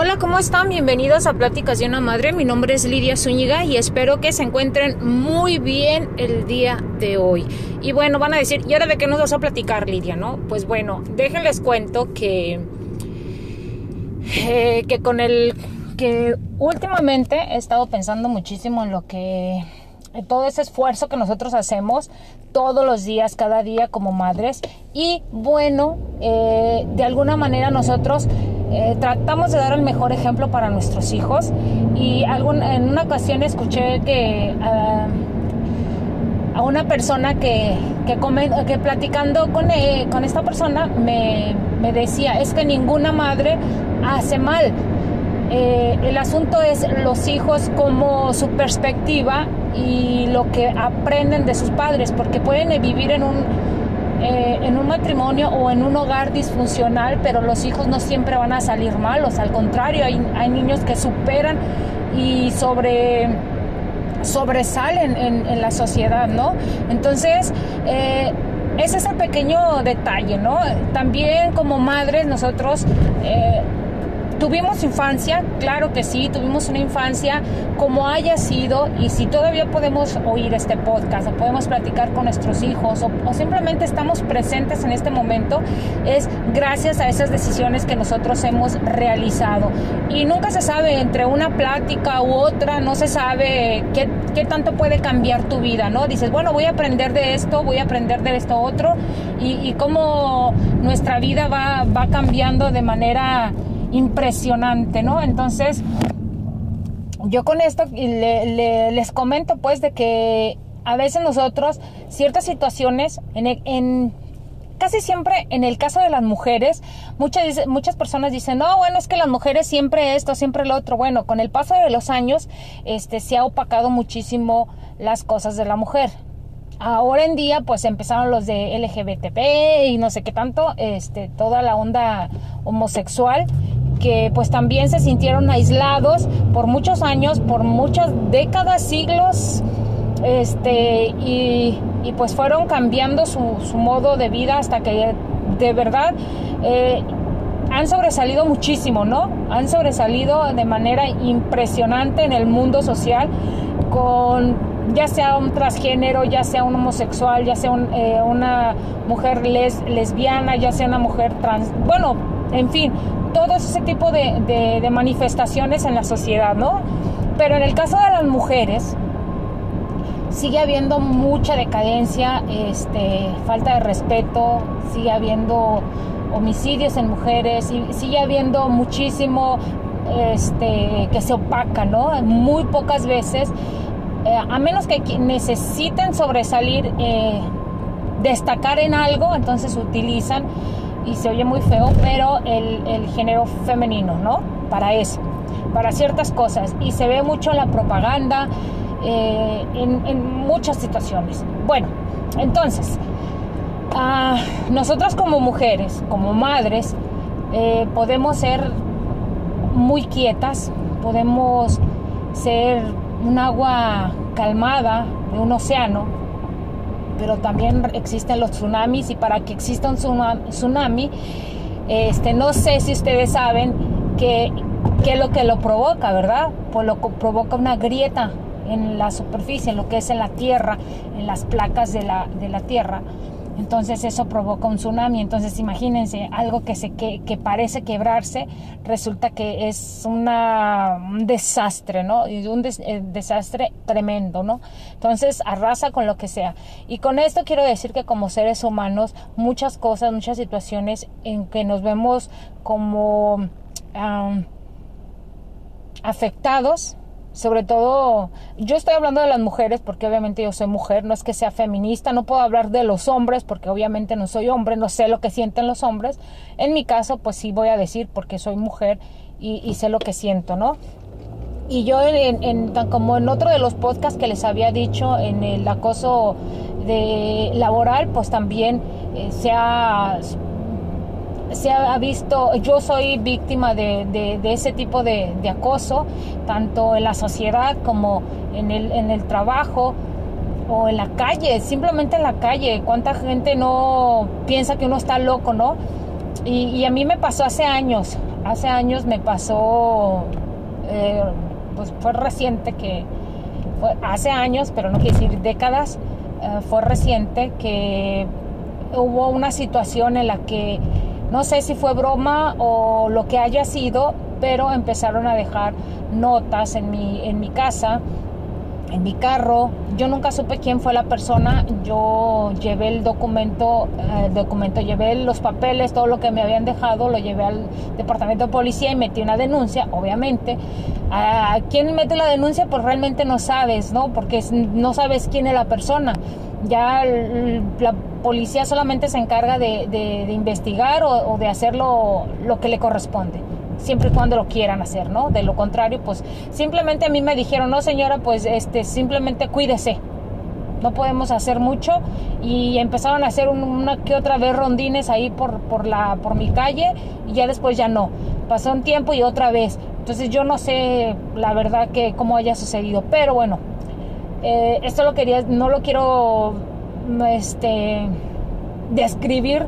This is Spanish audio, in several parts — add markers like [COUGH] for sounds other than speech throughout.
Hola, ¿cómo están? Bienvenidos a Pláticas de una Madre. Mi nombre es Lidia Zúñiga y espero que se encuentren muy bien el día de hoy. Y bueno, van a decir, ¿y ahora de qué nos vas a platicar, Lidia? ¿No? Pues bueno, déjenles cuento que, eh, que con el que últimamente he estado pensando muchísimo en lo que todo ese esfuerzo que nosotros hacemos todos los días, cada día como madres. Y bueno, eh, de alguna manera nosotros eh, tratamos de dar el mejor ejemplo para nuestros hijos y algún, en una ocasión escuché que ah, a una persona que, que, que platicando con, eh, con esta persona me, me, decía, es que ninguna madre hace mal. Eh, el asunto es los hijos como su perspectiva y lo que aprenden de sus padres, porque pueden vivir en un eh, en un matrimonio o en un hogar disfuncional, pero los hijos no siempre van a salir malos, al contrario, hay, niños que superan y sobre sobresalen en, en la sociedad, ¿no? Entonces, eh, ese es el pequeño detalle, ¿no? También como madres nosotros eh, ¿Tuvimos infancia? Claro que sí, tuvimos una infancia como haya sido y si todavía podemos oír este podcast o podemos platicar con nuestros hijos o, simplemente estamos presentes en este momento es gracias a esas decisiones que nosotros hemos realizado. Y nunca se sabe entre una plática u otra, no se sabe qué, qué tanto puede cambiar tu vida, ¿no? Dices, bueno, voy a aprender de esto, voy a aprender de esto otro y, y cómo nuestra vida va, va cambiando de manera impresionante, ¿no? Entonces, yo con esto le, le, les comento pues de que a veces nosotros ciertas situaciones en, en casi siempre en el caso de las mujeres, muchas, muchas personas dicen, no, bueno, es que las mujeres siempre esto, siempre lo otro. Bueno, con el paso de los años, este, se ha opacado muchísimo las cosas de la mujer. Ahora en día, pues empezaron los de LGBTP y no sé qué tanto, este, toda la onda homosexual que pues también se sintieron aislados por muchos años, por muchas décadas, siglos, este, y, pues fueron cambiando su, modo de vida hasta que de verdad eh, han sobresalido muchísimo, ¿no? Han sobresalido de manera impresionante en el mundo social con ya sea un transgénero, ya sea un homosexual, ya sea eh, una mujer les, lesbiana, ya sea una mujer trans, bueno, en fin, todo ese tipo de, de, manifestaciones en la sociedad, ¿no? Pero en el caso de las mujeres, sigue habiendo mucha decadencia, este, falta de respeto, sigue habiendo homicidios en mujeres, y sigue habiendo muchísimo este, que se opaca, ¿no? Muy pocas veces, eh, a menos que necesiten sobresalir, eh, destacar en algo, entonces utilizan y se oye muy feo, pero el, el, género femenino, ¿no? Para eso, para ciertas cosas. Y se ve mucho la propaganda, eh, en, en, muchas situaciones. Bueno, entonces, uh, nosotras como mujeres, como madres, eh, podemos ser muy quietas, podemos ser un agua calmada de un océano, pero también existen los tsunamis y para que exista un tsunami, este, no sé si ustedes saben que es lo que lo provoca, ¿verdad? Pues lo provoca una grieta en la superficie, en lo que es en la tierra, en las placas de la, de la tierra. Entonces eso provoca un tsunami. Entonces imagínense, algo que, se, que, que parece quebrarse, resulta que es una, un desastre, ¿no? Y un des, eh, desastre tremendo, ¿no? Entonces arrasa con lo que sea. Y con esto quiero decir que como seres humanos, muchas cosas, muchas situaciones en que nos vemos como um, afectados sobre todo, yo estoy hablando de las mujeres porque obviamente yo soy mujer, no es que sea feminista, no puedo hablar de los hombres porque obviamente no soy hombre, no sé lo que sienten los hombres. En mi caso, pues sí voy a decir porque soy mujer y, sé lo que siento, ¿no? Y yo, en, en, como en otro de los podcasts que les había dicho, en el acoso de laboral, pues también eh, se ha se ha visto, yo soy víctima de, de, ese tipo de, de, acoso, tanto en la sociedad como en el, en el trabajo o en la calle, simplemente en la calle. ¿Cuánta gente no piensa que uno está loco, no? Y, a mí me pasó hace años, hace años me pasó, eh, pues fue reciente que, hace años, pero no quiere decir décadas, eh, fue reciente que hubo una situación en la que no sé si fue broma o lo que haya sido, pero empezaron a dejar notas en mi, en mi casa en mi carro. Yo nunca supe quién fue la persona. Yo llevé el documento, eh, el documento, llevé los papeles, todo lo que me habían dejado, lo llevé al departamento de policía y metí una denuncia, obviamente. ¿A quién mete la denuncia? Pues realmente no sabes, ¿no? Porque no sabes quién es la persona. Ya la policía solamente se encarga de, investigar o, de hacer lo que le corresponde siempre y cuando lo quieran hacer, ¿no? De lo contrario, pues simplemente a mí me dijeron, no señora, pues este, simplemente cuídese. No podemos hacer mucho y empezaron a hacer una que otra vez rondines ahí por, por, la, por mi calle y ya después ya no. Pasó un tiempo y otra vez. Entonces yo no sé la verdad que cómo haya sucedido, pero bueno, eh, esto lo quería, no lo quiero este, describir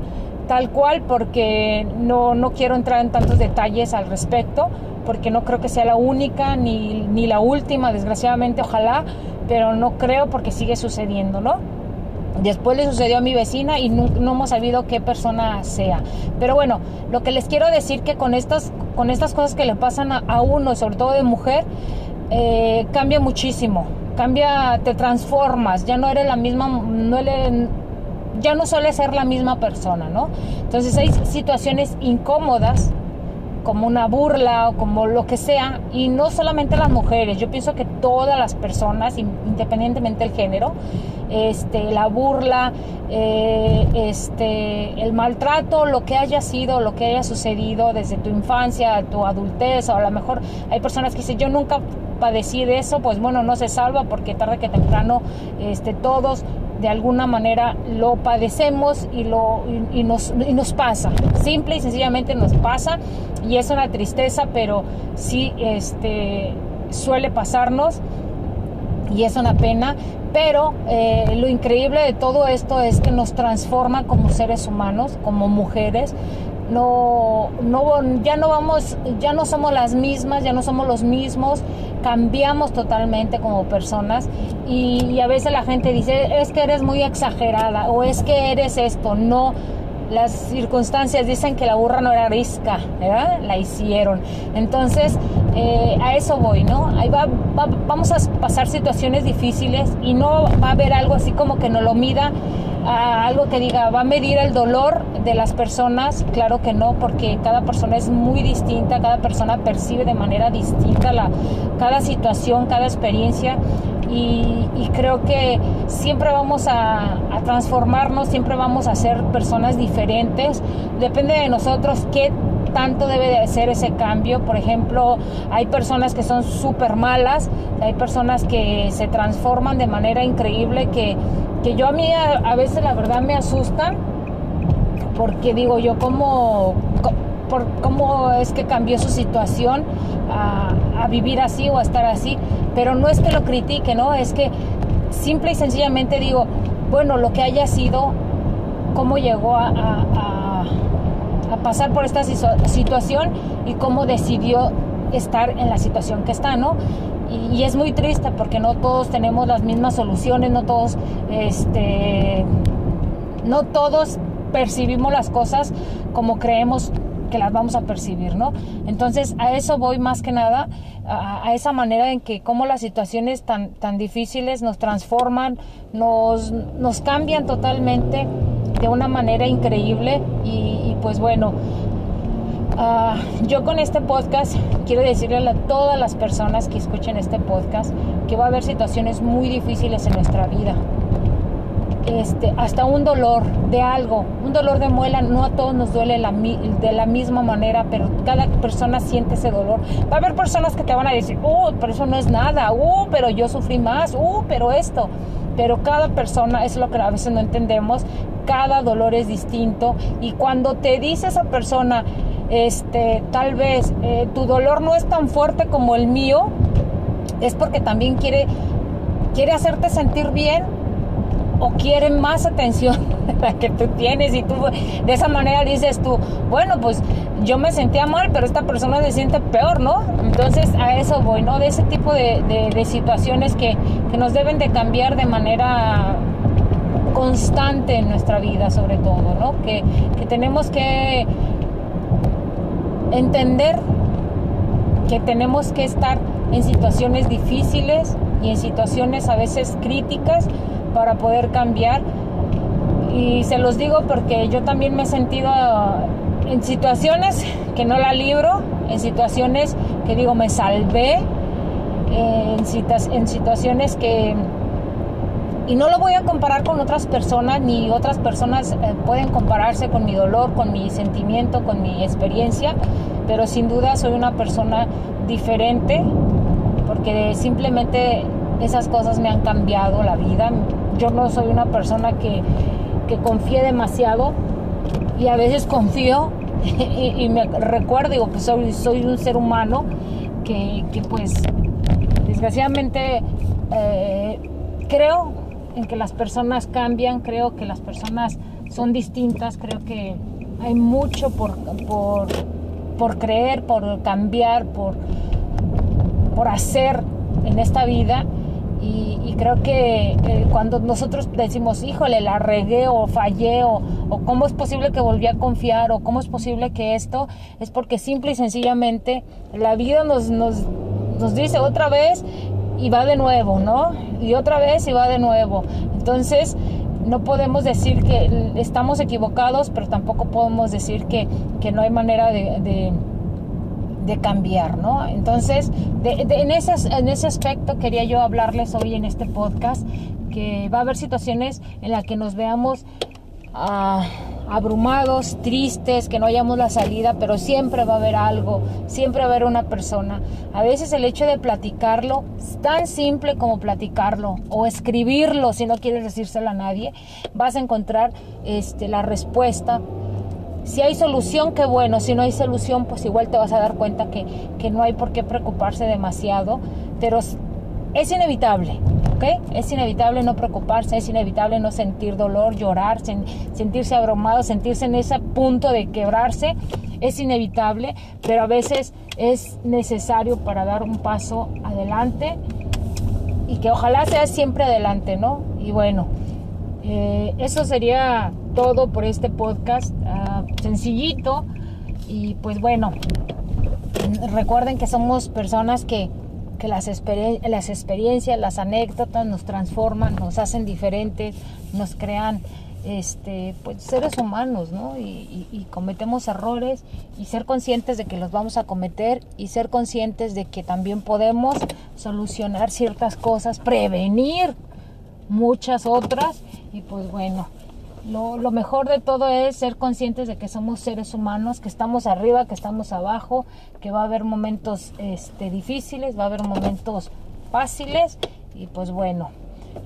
tal cual porque no, no quiero entrar en tantos detalles al respecto, porque no creo que sea la única ni, ni la última, desgraciadamente, ojalá, pero no creo porque sigue sucediendo, ¿no? Después le sucedió a mi vecina y no, hemos sabido qué persona sea. Pero bueno, lo que les quiero decir que con estas, con estas cosas que le pasan a, uno, sobre todo de mujer, eh, cambia muchísimo. Cambia, te transformas, ya no eres la misma, no eres, ya no suele ser la misma persona, ¿no? Entonces hay situaciones incómodas como una burla o como lo que sea, y no solamente las mujeres, yo pienso que todas las personas, independientemente del género, este, la burla, eh, este, el maltrato, lo que haya sido, lo que haya sucedido desde tu infancia, tu adultez, o a lo mejor hay personas que dicen, yo nunca padecí de eso, pues bueno, no se salva porque tarde que temprano este, todos de alguna manera lo padecemos y, lo, y, nos, y nos pasa. Simple y sencillamente nos pasa y es una tristeza, pero sí este, suele pasarnos y es una pena. Pero eh, lo increíble de todo esto es que nos transforma como seres humanos, como mujeres, no, no, ya no vamos, ya no somos las mismas, ya no somos los mismos, cambiamos totalmente como personas y, a veces la gente dice, es que eres muy exagerada o es que eres esto, no, las circunstancias dicen que la burra no era risca, ¿verdad? La hicieron. Entonces, eh, a eso voy, ¿no? Ahí va, vamos a pasar situaciones difíciles y no va a haber algo así como que no lo mida algo que diga, ¿va a medir el dolor de las personas? Claro que no, porque cada persona es muy distinta, cada persona percibe de manera distinta la, cada situación, cada experiencia. Y, creo que siempre vamos a, a, transformarnos, siempre vamos a ser personas diferentes. Depende de nosotros qué tanto debe de ser ese cambio. Por ejemplo, hay personas que son súper malas, hay personas que se transforman de manera increíble, que, que yo a mí a, veces la verdad me asustan, porque digo yo, ¿cómo, por, cómo es que cambió su situación a, vivir así o a estar así? Pero no es que lo critique, ¿no? Es que simple y sencillamente digo, bueno, lo que haya sido, cómo llegó a, a pasar por esta situación y cómo decidió estar en la situación que está, ¿no? Y, es muy triste porque no todos tenemos las mismas soluciones, no todos, este, no todos percibimos las cosas como creemos que las vamos a percibir, ¿no? Entonces a eso voy más que nada, a, esa manera en que como las situaciones tan, tan difíciles nos transforman, nos, nos cambian totalmente de una manera increíble y, pues bueno, ah, yo con este podcast quiero decirle a todas las personas que escuchen este podcast que va a haber situaciones muy difíciles en nuestra vida. Este, hasta un dolor de algo, un dolor de muela, no a todos nos duele de la misma manera, pero cada persona siente ese dolor. Va a haber personas que te van a decir, uh, pero eso no es nada, uh, pero yo sufrí más, uh, pero esto. Pero cada persona, es lo que a veces no entendemos, cada dolor es distinto y cuando te dice esa persona, este, tal vez eh, tu dolor no es tan fuerte como el mío, es porque también quiere, quiere hacerte sentir bien o quieren más atención [LAUGHS] la que tú tienes y tú de esa manera dices tú, bueno, pues yo me sentía mal, pero esta persona se siente peor, ¿no? Entonces a eso voy, ¿no? De ese tipo de, de, situaciones que, que nos deben de cambiar de manera constante en nuestra vida sobre todo, ¿no? Que, que tenemos que entender que tenemos que estar en situaciones difíciles y en situaciones a veces críticas para poder cambiar. Y se los digo porque yo también me he sentido en situaciones que no la libro, en situaciones que digo me salvé, en, en situaciones que... Y no lo voy a comparar con otras personas, ni otras personas eh, pueden compararse con mi dolor, con mi sentimiento, con mi experiencia, pero sin duda soy una persona diferente porque simplemente esas cosas me han cambiado la vida. Yo no soy una persona que, que confíe demasiado y a veces confío [LAUGHS] y, me recuerdo, digo, pues soy, soy un ser humano que, que pues desgraciadamente eh, creo en que las personas cambian, creo que las personas son distintas, creo que hay mucho por, por por creer, por cambiar, por, por hacer en esta vida. Y, creo que eh, cuando nosotros decimos, híjole, la regué o fallé o, cómo es posible que volví a confiar o cómo es posible que esto, es porque simple y sencillamente la vida nos, nos, nos dice otra vez y va de nuevo, ¿no? Y otra vez y va de nuevo. Entonces, no podemos decir que estamos equivocados, pero tampoco podemos decir que, no hay manera de, cambiar, ¿no? Entonces, en, ese, en ese aspecto quería yo hablarles hoy en este podcast, que va a haber situaciones en las que nos veamos Ah, abrumados, tristes, que no hayamos la salida, pero siempre va a haber algo, siempre va a haber una persona. A veces el hecho de platicarlo es tan simple como platicarlo o escribirlo si no quieres decírselo a nadie, vas a encontrar este, la respuesta. Si hay solución, qué bueno. Si no hay solución, pues igual te vas a dar cuenta que, que no hay por qué preocuparse demasiado. Pero es inevitable, Es inevitable no preocuparse, es inevitable no sentir dolor, llorar, sentirse abrumado, sentirse en ese punto de quebrarse. Es inevitable, pero a veces es necesario para dar un paso adelante y que ojalá sea siempre adelante, ¿no? Y bueno, eh, eso sería todo por este podcast, ah, sencillito. Y pues bueno, recuerden que somos personas que que las, las experiencias, las anécdotas nos transforman, nos hacen diferentes, nos crean este, pues, seres humanos, ¿no? Y, y, cometemos errores y ser conscientes de que los vamos a cometer y ser conscientes de que también podemos solucionar ciertas cosas, prevenir muchas otras y pues bueno, lo, mejor de todo es ser conscientes de que somos seres humanos, que estamos arriba, que estamos abajo, que va a haber momentos este, difíciles, va a haber momentos fáciles y pues bueno,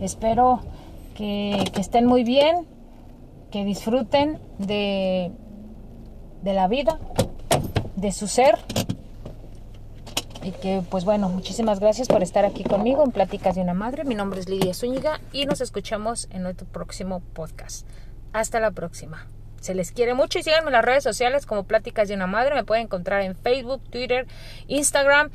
espero que, estén muy bien, que disfruten de, de la vida, de su ser y que pues bueno, muchísimas gracias por estar aquí conmigo en Pláticas de una Madre. Mi nombre es Lidia Zúñiga y nos escuchamos en nuestro próximo podcast. Hasta la próxima. Se les quiere mucho y síganme en las redes sociales como Pláticas de una Madre. Me pueden encontrar en Facebook, Twitter, Instagram.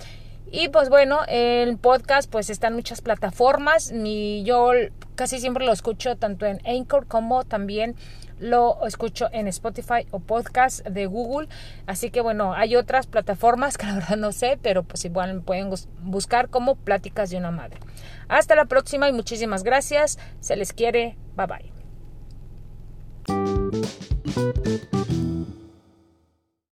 Y pues bueno, el podcast pues está en muchas plataformas. Y yo casi siempre lo escucho tanto en Anchor como también lo escucho en Spotify o podcast de Google. Así que bueno, hay otras plataformas que la verdad no sé, pero pues igual me pueden buscar como Pláticas de una Madre. Hasta la próxima y muchísimas gracias. Se les quiere. Bye bye.